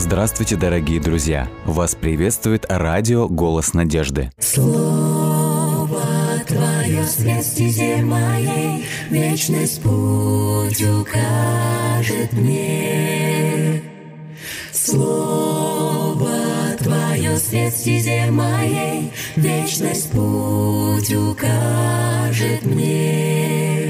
Здравствуйте, дорогие друзья! Вас приветствует радио «Голос надежды». Слово Твое свет стезе моей, Вечность путь укажет мне. Слово Твое свет стезе моей, Вечность путь укажет мне.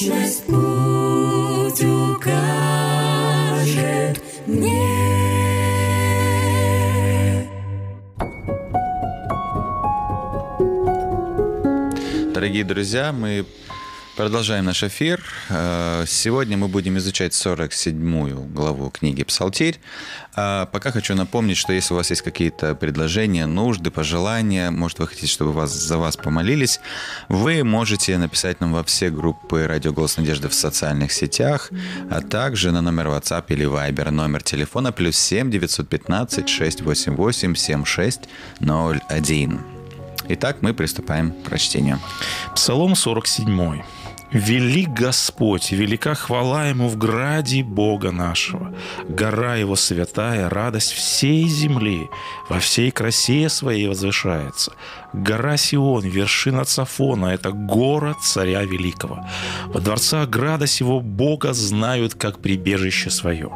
Вечность путь укажет мне. Дорогие друзья, мы продолжаем наш эфир. Э, Сегодня мы будем изучать 47-ю главу книги «Псалтирь». А Пока хочу напомнить, что если у вас есть какие-то предложения, нужды, пожелания, может, вы хотите, чтобы вас, за вас помолились, вы можете написать нам во все группы «Радио Голос Надежды» в социальных сетях, а также на номер WhatsApp или Viber, номер телефона плюс 7 915 688 7601. Итак, мы приступаем к прочтению. Псалом 47. «Велик Господь, велика хвала Ему в граде Бога нашего. Гора Его святая, радость всей земли, во всей красе Своей возвышается. Гора Сион, вершина Цафона, это город царя великого. Во дворцах града сего Бога знают, как прибежище свое.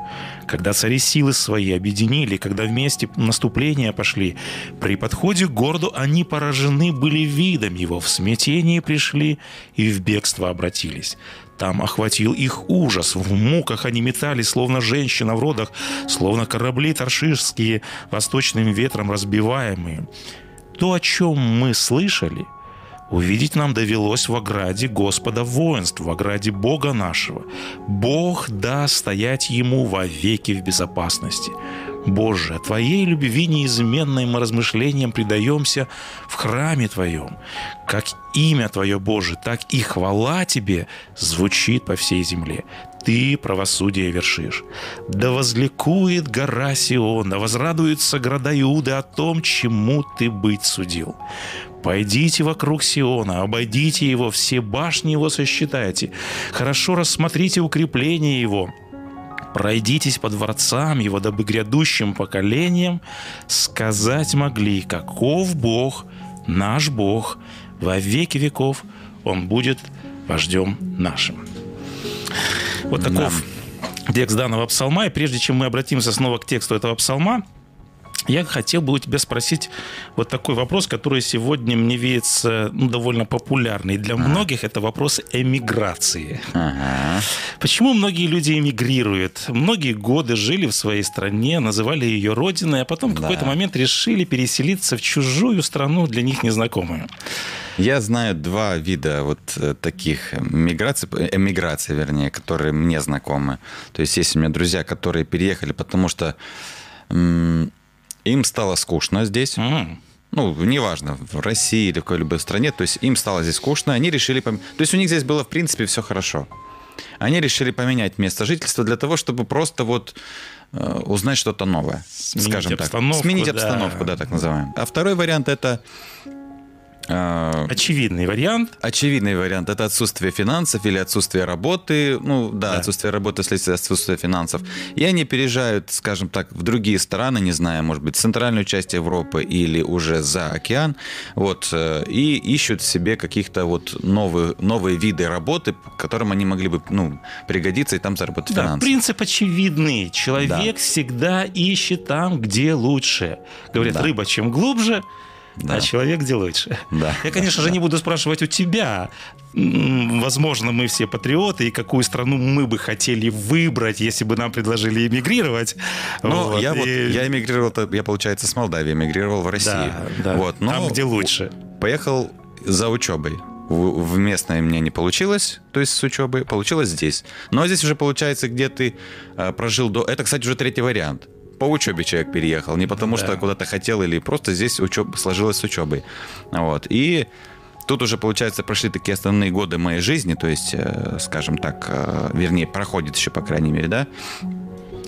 Когда цари силы свои объединили, когда вместе наступления пошли, при подходе к городу они поражены были видом его, в смятении пришли и в бегство обратились. Там охватил их ужас, в муках они метались, словно женщина в родах, словно корабли торширские, восточным ветром разбиваемые. То, о чем мы слышали, увидеть нам довелось в ограде Господа воинств, в ограде Бога нашего. Бог да стоять Ему вовеки в безопасности. Боже, Твоей любви неизменной мы размышлениям предаемся в храме Твоем. Как имя Твое, Боже, так и хвала Тебе звучит по всей земле. Ты правосудие вершишь. Да возликует гора Сион, да возрадуются города Иуды о том, чему Ты быть судил. Пойдите вокруг Сиона, обойдите его, все башни его сосчитайте. Хорошо рассмотрите укрепление его, Пройдитесь по дворцам его, дабы грядущим поколениям сказать могли, каков Бог, наш Бог, во веки веков Он будет вождем нашим. Вот таков текст данного псалма. И прежде чем мы обратимся снова к тексту этого псалма, я хотел бы у тебя спросить вот такой вопрос, который сегодня мне видится ну, довольно популярный. Для многих это вопрос эмиграции. Почему многие люди эмигрируют? Многие годы жили в своей стране, называли ее родиной, а потом в какой-то момент решили переселиться в чужую страну, для них незнакомую. Я знаю два вида вот э, таких миграций, эмиграции, вернее, которые мне знакомы. То есть есть у меня друзья, которые переехали, потому что им стало скучно здесь. М. Ну, неважно, в России или в какой-либо стране. То есть им стало здесь скучно, они решили... пом- То есть у них здесь было, в принципе, все хорошо. они решили поменять место жительства для того, чтобы просто вот э, узнать что-то новое, Сменить скажем так. Сменить обстановку, да, так называемую. А второй вариант это Очевидный вариант. Очевидный вариант это отсутствие финансов или отсутствие работы. Ну да, Да. отсутствие работы вследствие отсутствия финансов. И они переезжают, скажем так, в другие страны, не знаю, может быть, центральную часть Европы или уже за океан, вот, э, и ищут себе каких-то вот новые, новые виды работы, которым они могли бы, ну, пригодиться и там заработать Да, финансы. принцип очевидный. Человек всегда ищет там, где лучше. Говорят, Да. рыба чем глубже, Да. а человек где лучше. Да. Я, конечно же, не буду спрашивать у тебя. Возможно, мы все патриоты, и какую страну мы бы хотели выбрать, если бы нам предложили эмигрировать. Ну, Вот, я вот, и- я эмигрировал, я, получается, с Молдавии эмигрировал в Россию. Да, да. Вот, но Там, где лучше. Поехал за учебой. В, местной мне не получилось, то есть с учебы, получилось здесь. Но здесь уже получается, где ты э, прожил до... Это, кстати, уже третий вариант. По учебе человек переехал, не потому Да. что куда-то хотел, или просто здесь учеб... сложилось с учебой. Вот. И тут уже, получается, прошли такие основные годы моей жизни, то есть, э, скажем так, э, вернее, проходит еще, по крайней мере, да.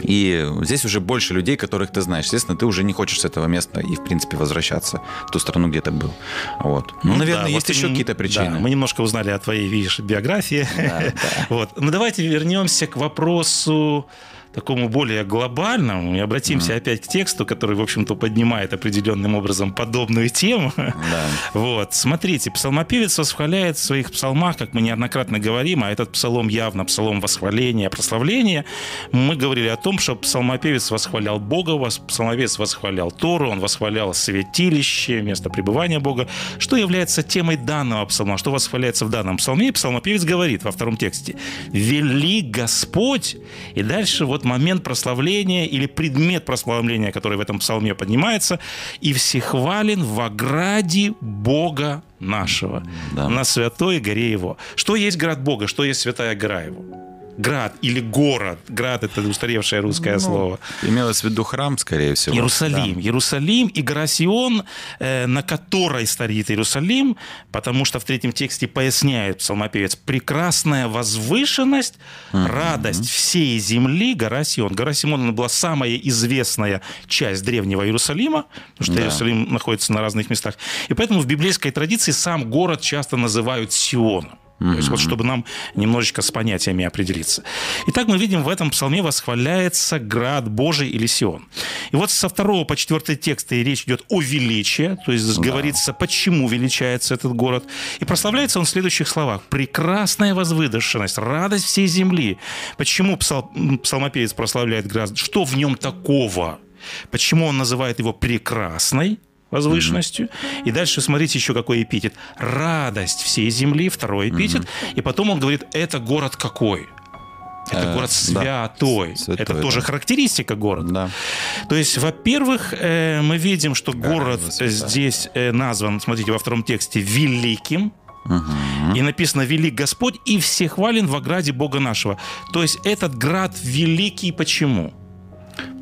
И здесь уже больше людей, которых ты знаешь. Естественно, ты уже не хочешь с этого места и, в принципе, возвращаться в ту страну, где ты был. Вот. Ну, наверное, да, есть вот еще какие-то причины. да, мы немножко узнали о твоей, видишь, биографии. Да, Вот. Ну, давайте вернемся к вопросу такому более глобальному и обратимся опять к тексту, который, в общем-то, поднимает определенным образом подобную тему. Да. Вот, смотрите, псалмопевец восхваляет в своих псалмах, как мы неоднократно говорим, а этот псалом явно псалом восхваления, прославления. Мы говорили о том, что псалмопевец восхвалял Бога, псалмопевец восхвалял Тору, он восхвалял святилище, место пребывания Бога. Что является темой данного псалма? Что восхваляется в данном псалме? И псалмопевец говорит во втором тексте «Вели Господь». И дальше вот момент прославления или предмет прославления, который в этом псалме поднимается, «И всехвален в ограде Бога нашего, Да. на святой горе его». Что есть град Бога, что есть святая гора его? Град или город. Град – это устаревшее русское слово. Имелось в виду храм, скорее всего. Иерусалим. Иерусалим и гора Сион, э, на которой стоит Иерусалим, потому что в третьем тексте поясняет псалмопевец, прекрасная возвышенность, радость всей земли, гора Сион. Гора Сион она была самая известная часть древнего Иерусалима, потому что Да. Иерусалим находится на разных местах. И поэтому в библейской традиции сам город часто называют Сионом. То есть вот чтобы нам немножечко с понятиями определиться. Итак, мы видим в этом псалме восхваляется град Божий или Сион. И вот со второго по четвертый тексты речь идет о величии, то есть говорится, почему величается этот город. И прославляется он в следующих словах. «Прекрасная возвышенность, радость всей земли». Почему псал- псалмопевец прославляет град? Что в нем такого? Почему он называет его прекрасной? Возвышенностью. И дальше смотрите еще какой эпитет. Радость всей земли, второй эпитет. И потом он говорит, это город какой? Это Э, город да. святой. Святой, это тоже да. характеристика города. Да. То есть, во-первых, э, мы видим, что город святая. здесь э, назван, смотрите, во втором тексте, великим. И написано «Велик Господь и всехвален в ограде Бога нашего». То есть этот град великий почему?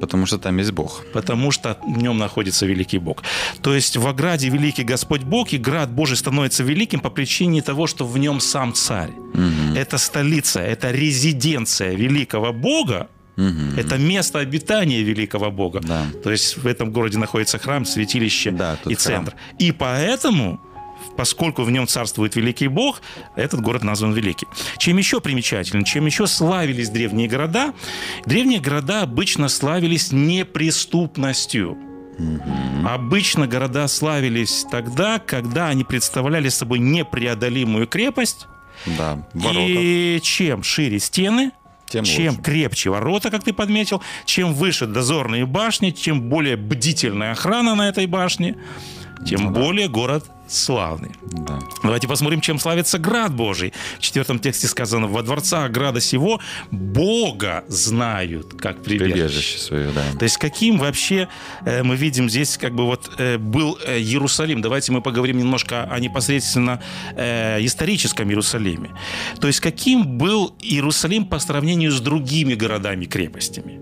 Потому что там есть Бог. потому что в нем находится великий Бог. То есть в ограде великий Господь Бог, и град Божий становится великим по причине того, что в нем сам царь. Это столица, это резиденция великого Бога, это место обитания великого Бога. Да. То есть в этом городе находится храм, святилище Да, и храм. центр. И поэтому, поскольку в нем царствует великий Бог, этот город назван великий. Чем еще примечателен, чем еще славились древние города? Древние города обычно славились неприступностью. Обычно города славились тогда, когда они представляли собой непреодолимую крепость. Да. Ворота. И чем шире стены, Тем чем лучше. крепче ворота, как ты подметил, чем выше дозорные башни, чем более бдительная охрана на этой башне, тем более город славный. Да. Давайте посмотрим, чем славится град Божий. В четвертом тексте сказано, во дворца града сего Бога знают, как прибежище. Прибежище свое, да. То есть каким вообще э, мы видим здесь как бы вот э, был э, Иерусалим. Давайте мы поговорим немножко о непосредственно э, историческом Иерусалиме. То есть каким был Иерусалим по сравнению с другими городами-крепостями?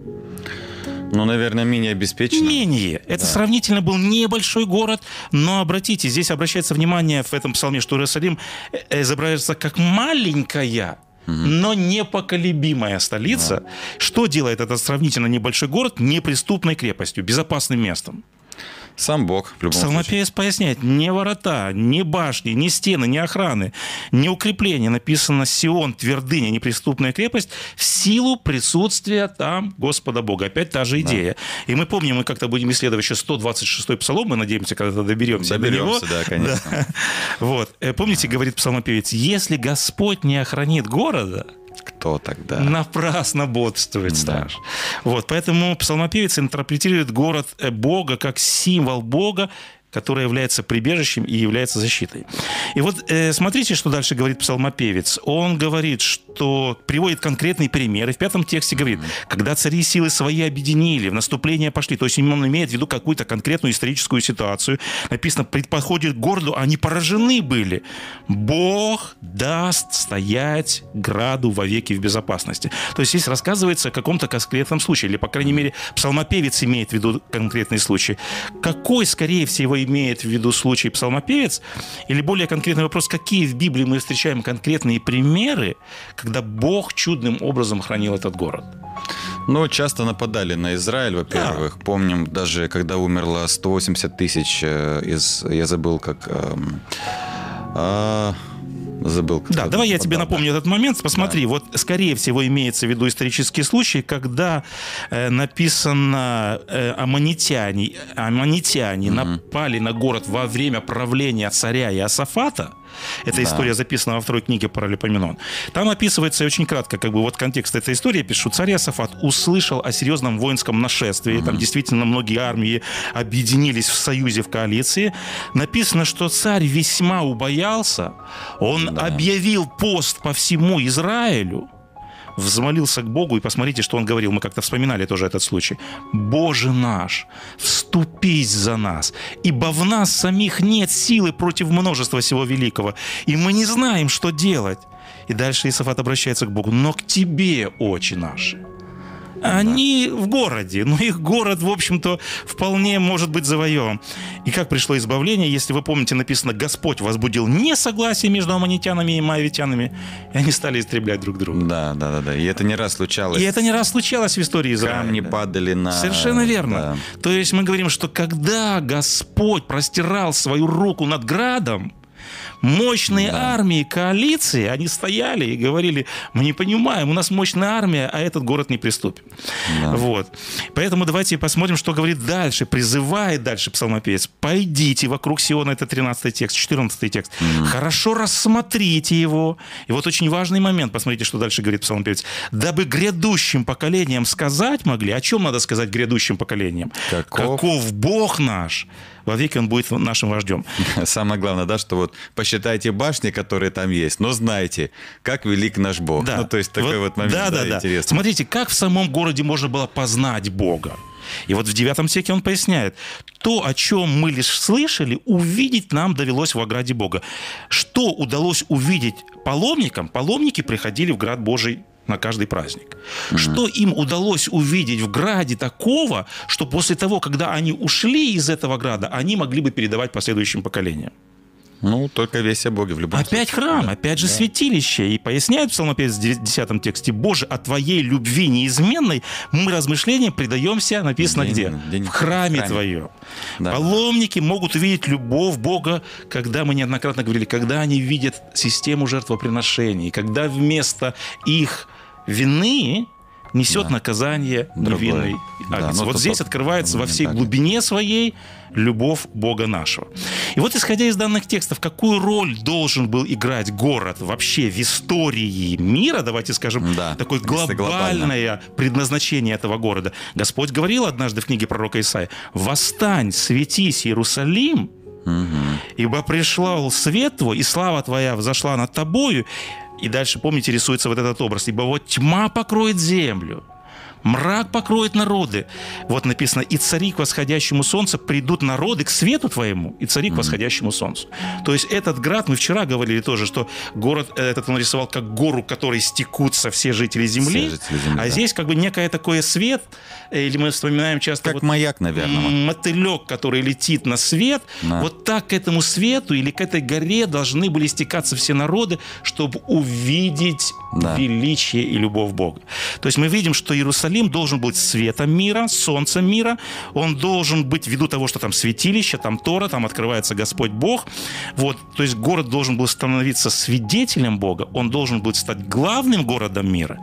Ну, наверное, менее обеспечено. Менее. Это сравнительно был небольшой город, но обратите, здесь обращается внимание в этом псалме, что Иерусалим э, изображается как маленькая но непоколебимая столица. Что делает этот сравнительно небольшой город неприступной крепостью, безопасным местом? Сам Бог, в любом случае. Псалмопевец поясняет, не ворота, не башни, не стены, не охраны, не укрепления. Написано Сион, твердыня, неприступная крепость в силу присутствия там Господа Бога. Опять та же идея. И мы помним, мы как-то будем исследовать еще 126-й псалом, мы надеемся, когда доберемся, Доберемся, до него. да, конечно. Да. Вот. Э, Помните, говорит псалмопевец, если Господь не охранит города, Кто тогда? Напрасно бодрствует Да. страж. Вот, поэтому псалмопевец интерпретирует город э, Бога как символ Бога, который является прибежищем и является защитой. И вот э, смотрите, что дальше говорит псалмопевец. Он говорит, что приводит конкретные примеры. В пятом тексте говорит, когда цари силы свои объединили, в наступление пошли. То есть он имеет в виду какую-то конкретную историческую ситуацию. Написано, подходит к городу, они поражены были. Бог даст стоять граду вовеки в безопасности. То есть здесь рассказывается о каком-то конкретном случае, или, по крайней мере, псалмопевец имеет в виду конкретный случай. Какой, скорее всего, имеет в виду случай псалмопевец? Или более конкретный вопрос, какие в Библии мы встречаем конкретные примеры, когда Бог чудным образом хранил этот город? Ну, часто нападали на Израиль, во-первых. Помним, даже когда умерло 180 тысяч э, из... Я забыл, как... эм, а, забыл. как Да, давай я тебе да. напомню этот момент. Посмотри, вот скорее всего имеется в виду исторический случай, когда э, написано э, аммонитяне, аммонитяне напали на город во время правления царя Иосафата. Эта Да. история записана во второй книге Паралипоменон. Там описывается очень кратко, как бы вот контекст этой истории. Пишу, царь Иосафат услышал о серьезном воинском нашествии. Там действительно многие армии объединились в союзе, в коалиции. Написано, что царь весьма убоялся. Он объявил пост по всему Израилю взмолился к Богу, и посмотрите, что он говорил. Мы как-то вспоминали тоже этот случай. «Боже наш, вступись за нас, ибо в нас самих нет силы против множества всего великого, и мы не знаем, что делать». И дальше Исафат обращается к Богу. «Но к тебе, очи наши». Они в городе, но их город, в общем-то, вполне может быть завоеван. И как пришло избавление, если вы помните, написано, Господь возбудил несогласие между аммонитянами и моавитянами, и они стали истреблять друг друга. Да, да, да, да. И это не раз случалось. И это не раз случалось в истории Израиля. Камни падали на... Совершенно верно. Да. То есть мы говорим, что когда Господь простирал свою руку над градом, мощные армии коалиции, они стояли и говорили, мы не понимаем, у нас мощная армия, а этот город не приступит. Вот. Поэтому давайте посмотрим, что говорит дальше. Призывает дальше псалмопевец. Пойдите вокруг Сиона, это 13 текст, 14 текст. Хорошо рассмотрите его. И вот очень важный момент, посмотрите, что дальше говорит псалмопевец. Дабы грядущим поколениям сказать могли, о чем надо сказать грядущим поколениям? Каков? Бог наш. Вовеки он будет нашим вождем. Самое главное, да, что вот посчитайте башни, которые там есть, но знайте, как велик наш Бог. Ну, то есть такой вот, момент, да, да, да, да. интересный. Смотрите, как в самом городе можно было познать Бога. И вот в девятом стихе он поясняет, то, о чем мы лишь слышали, увидеть нам довелось в ограде Бога. Что удалось увидеть паломникам? Паломники приходили в град Божий на каждый праздник. Что им удалось увидеть в граде такого, что после того, когда они ушли из этого града, они могли бы передавать последующим поколениям? Ну, только весь о Боге в любом Опять случае. храм, опять же святилище. И поясняет псалмопевец в 10 тексте, «Боже, о Твоей любви неизменной мы размышлениям предаемся», написано День- где? день- в храме, храме. Твоем. Да. Паломники могут увидеть любовь Бога, когда мы неоднократно говорили, когда они видят систему жертвоприношений, когда вместо их вины несет Да. наказание Другой. невинный агнец. ну, вот здесь открывается во всей так. глубине своей любовь Бога нашего. И вот исходя из данных текстов, какую роль должен был играть город вообще в истории мира, давайте скажем, Да, такое глобальное предназначение этого города. Господь говорил однажды в книге пророка Исаия, «Восстань, светись, Иерусалим, ибо пришел свет твой, и слава твоя взошла над тобою». И дальше, помните, рисуется вот этот образ. «Ибо вот тьма покроет землю, мрак покроет народы». Вот написано, «И цари к восходящему солнцу придут народы к свету твоему, и цари к восходящему солнцу». То есть этот град, мы вчера говорили тоже, что город этот он рисовал как гору, к которой стекутся все жители земли, Все жители земли, а да. здесь как бы некое такое свет, или мы вспоминаем часто Как вот маяк, наверное. мотылек, который летит на свет, Да. вот так к этому свету или к этой горе должны были стекаться все народы, чтобы увидеть Да. величие и любовь Бога. То есть мы видим, что Иерусалим должен быть светом мира, солнцем мира. Он должен быть ввиду того, что там святилище, там Тора, там открывается Господь Бог. Вот, то есть город должен был становиться свидетелем Бога. Он должен был стать главным городом мира.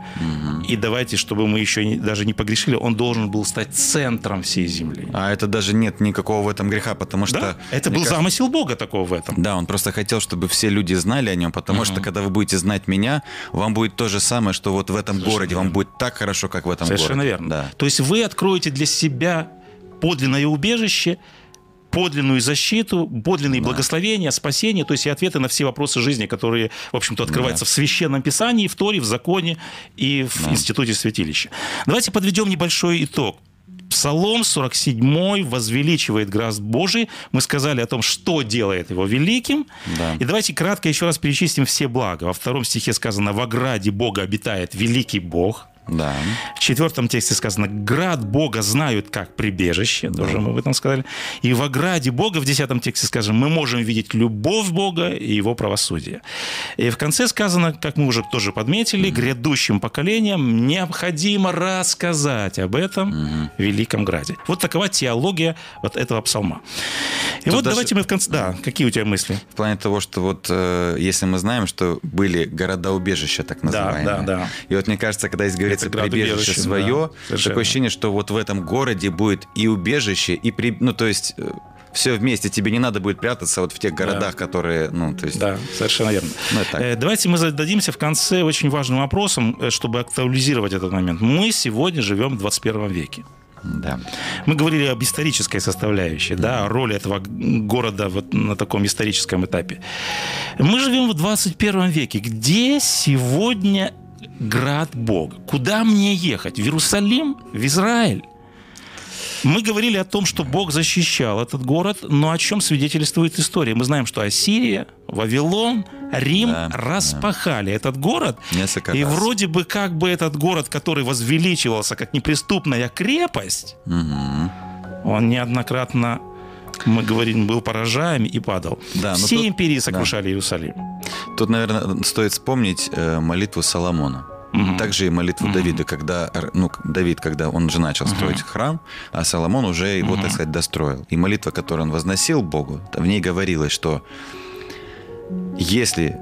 И давайте, чтобы мы еще не- даже не погрешили, он должен был стать центром всей земли. А это даже нет никакого в этом греха, потому что... Да? Это был кажется, замысел Бога такого в этом. Да, он просто хотел, чтобы все люди знали о нем, потому что когда вы будете знать меня, вам будет то же самое, что вот в этом городе, вам будет так хорошо, как в этом Совершенно городе. верно. Да. То есть вы откроете для себя подлинное убежище, подлинную защиту, подлинные благословения, спасение, то есть и ответы на все вопросы жизни, которые, в общем-то, открываются в Священном Писании, в Торе, в Законе и в Институте Святилища. Давайте подведем небольшой итог. Псалом 47 возвеличивает град Божий. Мы сказали о том, что делает его великим. Да. И давайте кратко еще раз перечислим все блага. Во втором стихе сказано, в ограде Бога обитает великий Бог. Да. В четвертом тексте сказано, град Бога знают как прибежище, тоже мы об этом сказали. И в ограде Бога, в десятом тексте скажем, мы можем видеть любовь Бога и его правосудие. И в конце сказано, как мы уже тоже подметили, грядущим поколениям необходимо рассказать об этом великом граде. Вот такова теология вот этого псалма. И Тут вот даже- давайте мы в конце... Да, какие у тебя мысли? В плане того, что вот э, если мы знаем, что были города-убежища, так называемые. да, да. И вот мне кажется, когда здесь Это прибежище град-убежище, свое, да, совершенно. такое ощущение, что вот в этом городе будет и убежище, и при... ну то есть все вместе, тебе не надо будет прятаться вот в тех городах, которые, ну то есть. Да, совершенно верно. Ну. Э, Давайте мы зададимся в конце очень важным вопросом, э, чтобы актуализировать этот момент. Мы сегодня живем в 21 веке. Да. Мы говорили об исторической составляющей, да, о роли этого города вот на таком историческом этапе. Мы живем в 21 веке. Где сегодня град Бога? Куда мне ехать? В Иерусалим? В Израиль? Мы говорили о том, что Бог защищал этот город, но о чем свидетельствует история? Мы знаем, что Ассирия, Вавилон, Рим Да, распахали этот город. Несколько И раз. вроде бы как бы этот город, который возвеличивался как неприступная крепость, Мгм. он неоднократно, мы говорим, был поражаем и падал. Да, Все тут- империи сокрушали Иерусалим. Тут, наверное, стоит вспомнить э, молитву Соломона. Мгм. Также и молитву Давида, когда, ну, Давид, когда он же начал строить храм, а Соломон уже его, так сказать, достроил. И молитва, которую он возносил Богу, в ней говорилось, что если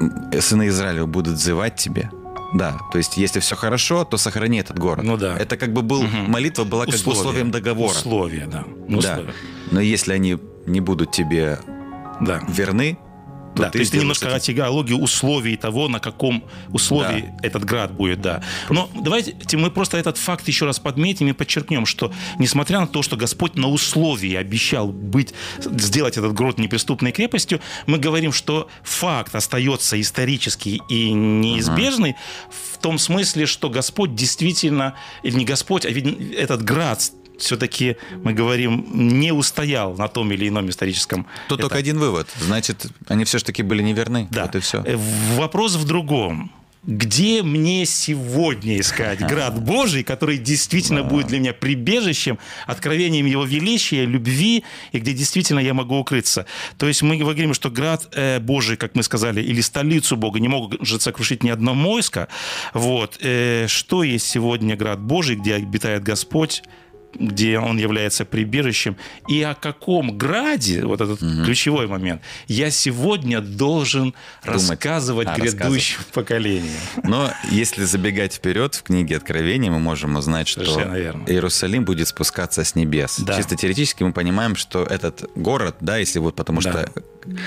м, сыны Израиля будут взывать тебе, да, то есть если все хорошо, то сохрани этот город. Ну да. Это как бы был, Мгм. молитва была как бы Условия. условием договора. Условия, да. Да. Условия. Но если они не будут тебе Да. верны, то Да, ты то есть ты немножко это- о теологии условий того, на каком условии этот град будет, да. Но давайте мы просто этот факт еще раз подметим и подчеркнем, что несмотря на то, что Господь на условии обещал быть, сделать этот город неприступной крепостью, мы говорим, что факт остается исторический и неизбежный в том смысле, что Господь действительно, или не Господь, а ведь этот град все-таки, мы говорим, не устоял на том или ином историческом Тут только один вывод. Значит, они все-таки были неверны. да. Вот и все. Э, Вопрос в другом. Где мне сегодня искать град Божий, который действительно будет для меня прибежищем, откровением Его величия, любви, и где действительно я могу укрыться? То есть мы говорим, что град э, Божий, как мы сказали, или столицу Бога не же сокрушить ни одно войско. Вот. Э, Что есть сегодня град Божий, где обитает Господь? Где он является прибежищем, и о каком граде, вот этот ключевой момент, я сегодня должен рассказывать А, грядущим поколениям. Но если забегать вперед в книге Откровения, мы можем узнать, что. Иерусалим будет спускаться с небес. Да. Чисто теоретически мы понимаем, что этот город, да, если вот потому Да. что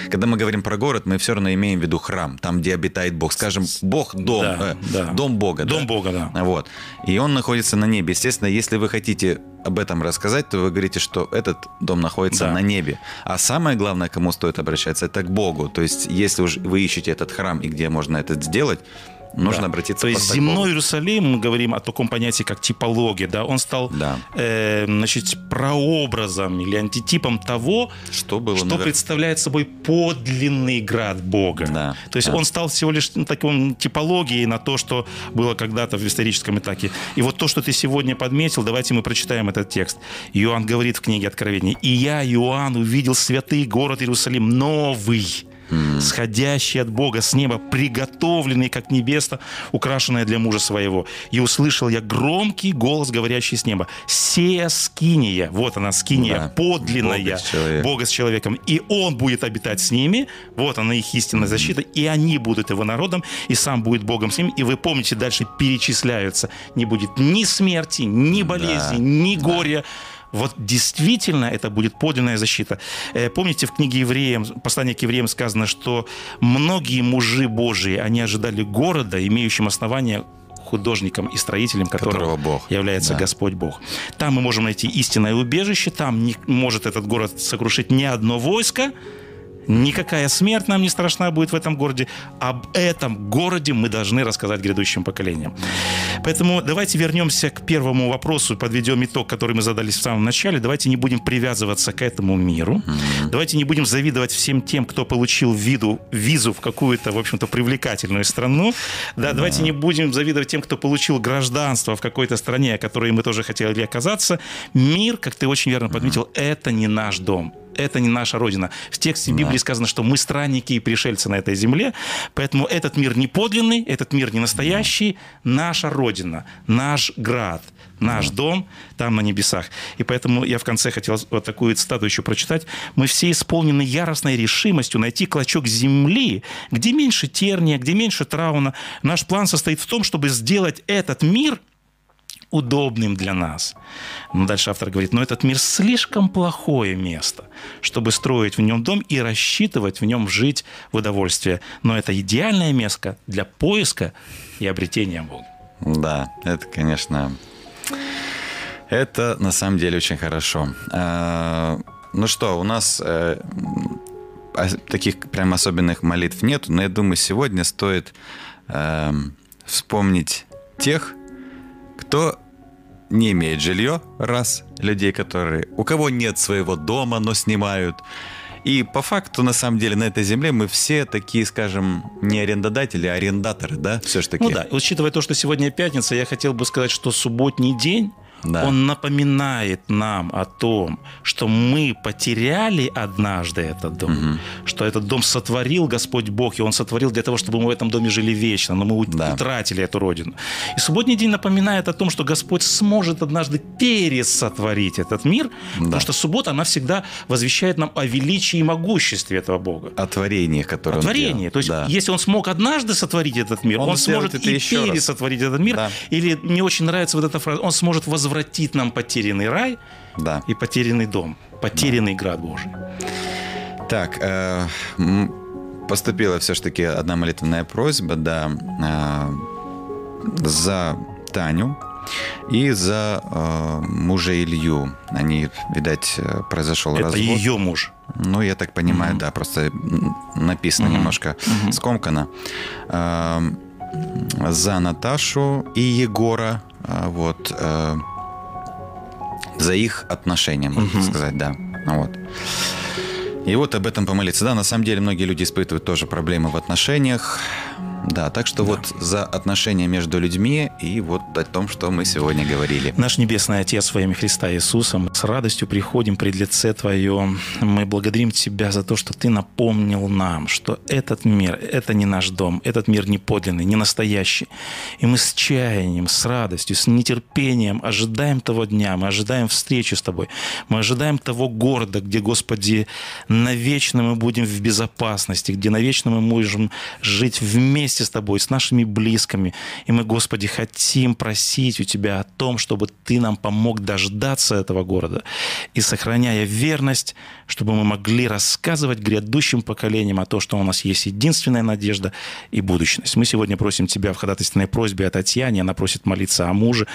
когда мы говорим про город, мы все равно имеем в виду храм, там, где обитает Бог. Скажем, Бог дом, Да, э, да. дом Бога. Дом да? Бога, да. Вот. И он находится на небе. Естественно, если вы хотите об этом рассказать, то вы говорите, что этот дом находится Да. на небе. А самое главное, кому стоит обращаться, это к Богу. То есть, если уж вы ищете этот храм и где можно это сделать, нужно Да. обратиться То есть земной. Иерусалим, мы говорим о таком понятии, как типология, да, он стал Да. э, значит, прообразом или антитипом того, Что было что навер- представляет собой подлинный град Бога. Да, То есть да. он стал всего лишь ну, таким типологией на то, что было когда-то в историческом этапе. И вот то, что ты сегодня подметил, давайте мы прочитаем этот текст. Иоанн говорит в книге Откровения, «И я, Иоанн, увидел святый город Иерусалим, новый, сходящий от Бога с неба, приготовленный, как небесно, украшенное для мужа своего. И услышал я громкий голос, говорящий с неба. «Сея скиния». Вот она, скиния, Да. подлинная. Бога с. Бога с человеком. И он будет обитать с ними. Вот она их истинная защита. И они будут его народом, и сам будет Богом с ними. И вы помните, дальше перечисляются. Не будет ни смерти, ни болезни, ни горя. Вот действительно это будет подлинная защита. Э, Помните, в книге Евреям, послании к Евреям сказано, что многие мужи Божии, они ожидали города, имеющим основание художником и строителем которого, Которого Бог. является Да. Господь Бог. Там мы можем найти истинное убежище, там не может этот город сокрушить ни одно войско, Никакая смерть нам не страшна будет в этом городе. Об этом городе мы должны рассказать грядущим поколениям. Поэтому давайте вернемся к первому вопросу, подведем итог, который мы задались в самом начале. Давайте не будем привязываться к этому миру. Давайте не будем завидовать всем тем, кто получил виду, визу в какую-то, в общем-то, привлекательную страну. Да, давайте не будем завидовать тем, кто получил гражданство в какой-то стране, о которой мы тоже хотели оказаться. Мир, как ты очень верно подметил, это не наш дом это не наша родина. В тексте Библии сказано, что мы странники и пришельцы на этой земле, поэтому этот мир не подлинный, этот мир не настоящий, наша родина, наш град, наш дом там на небесах. И поэтому я в конце хотел вот такую цитату еще прочитать. «Мы все исполнены яростной решимостью найти клочок земли, где меньше терния, где меньше трауна. Наш план состоит в том, чтобы сделать этот мир – удобным для нас. Но дальше автор говорит, но этот мир слишком плохое место, чтобы строить в нем дом и рассчитывать в нем жить в удовольствие. Но это идеальное место для поиска и обретения Бога. Да, это, конечно, это на самом деле очень хорошо. А, Ну что, у нас э, а- таких прям особенных молитв нет, но я думаю, сегодня стоит эм, вспомнить тех, кто не имеет жилье, раз, людей, которые, у кого нет своего дома, но снимают. И по факту, на самом деле, на этой земле мы все такие, скажем, не арендодатели, а арендаторы, да, все ж таки. Ну да, учитывая то, что сегодня пятница, я хотел бы сказать, что субботний день, Да. он напоминает нам о том, что мы потеряли однажды этот дом, что этот дом сотворил Господь Бог, и Он сотворил для того, чтобы мы в этом доме жили вечно, но мы Да. утратили эту родину. И субботний день напоминает о том, что Господь сможет однажды пересотворить этот мир, потому что суббота, она всегда возвещает нам о величии и могуществе этого Бога. О творении, которое О он творении. То есть, Да. если он смог однажды сотворить этот мир, Он он, сможет и еще раз. пересотворить этот мир. Да. Или мне очень нравится вот эта фраза, он сможет возвратить нам потерянный рай Да. и потерянный дом, потерянный град Божий. Так, э, поступила все-таки одна молитвенная просьба, да, э, за Таню и за э, мужа Илью. Они, видать, э, произошел Это развод. ее муж. Ну, я так понимаю, да, просто написано немножко скомкано. Э, за Наташу и Егора, э, вот, э, за их отношения, можно сказать, да. Вот. И вот об этом помолиться. Да, на самом деле многие люди испытывают тоже проблемы в отношениях. Да, так что вот за отношения между людьми и вот о том, что мы сегодня говорили. Наш Небесный Отец во имя Христа Иисуса, мы с радостью приходим пред лице Твое. Мы благодарим Тебя за то, что Ты напомнил нам, что этот мир – это не наш дом, этот мир не подлинный, не настоящий. И мы с чаянием, с радостью, с нетерпением ожидаем того дня, мы ожидаем встречи с Тобой, мы ожидаем того города, где, Господи, навечно мы будем в безопасности, где навечно мы можем жить вместе с Тобой, с нашими близкими. И мы, Господи, хотим просить у Тебя о том, чтобы Ты нам помог дождаться этого города. И сохраняя верность, чтобы мы могли рассказывать грядущим поколениям о том, что у нас есть единственная надежда и будущность. Мы сегодня просим Тебя в ходатайственной просьбе о Татьяне, она просит молиться о муже.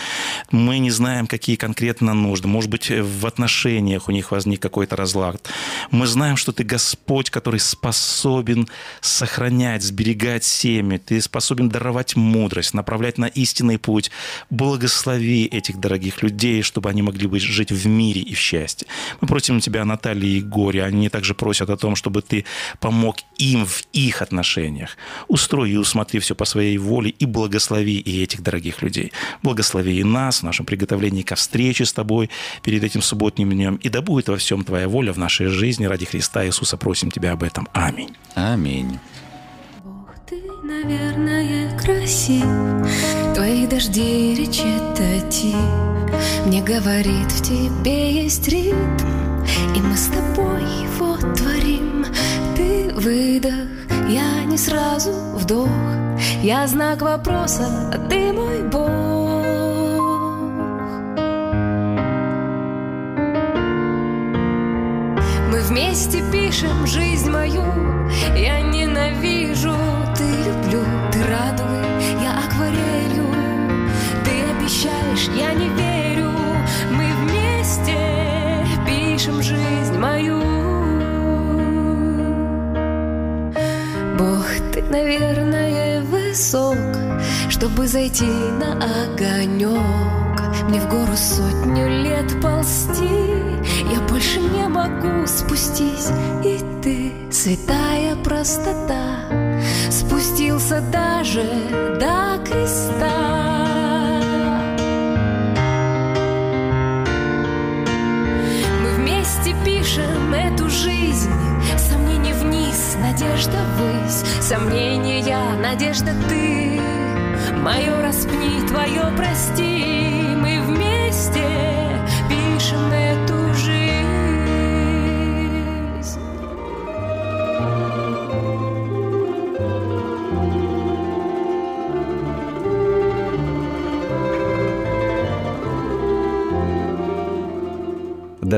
Мы не знаем, какие конкретно нужды. Может быть, в отношениях у них возник какой-то разлад. Мы знаем, что Ты Господь, который способен сохранять, сберегать семьи, знаниями, ты способен даровать мудрость, направлять на истинный путь. Благослови этих дорогих людей, чтобы они могли быть, жить в мире и в счастье. Мы просим Тебя, Наталья и Горе, они также просят о том, чтобы Ты помог им в их отношениях. Устрой и усмотри все по своей воле и благослови и этих дорогих людей. Благослови и нас в нашем приготовлении ко встрече с Тобой перед этим субботним днем. И да будет во всем Твоя воля в нашей жизни ради Христа Иисуса. Просим Тебя об этом. Аминь. Аминь. Наверное, красив, Твои дожди речитатив. Мне говорит, в тебе есть ритм, И мы с тобой его творим. Ты выдох, я не сразу вдох, Я знак вопроса, а ты мой Бог. Вместе пишем жизнь мою, я ненавижу, ты люблю, ты радуй, я акварелью, ты обещаешь, я не верю, мы вместе пишем жизнь мою. Бог, ты, наверное, высок, чтобы зайти на огонек. Мне в гору сотню лет ползти, я больше не могу спустись. И ты, святая простота, спустился даже до креста. Мы вместе пишем эту жизнь Сомнение вниз, надежда ввысь Сомнения, надежда ты Мое распни, твое прости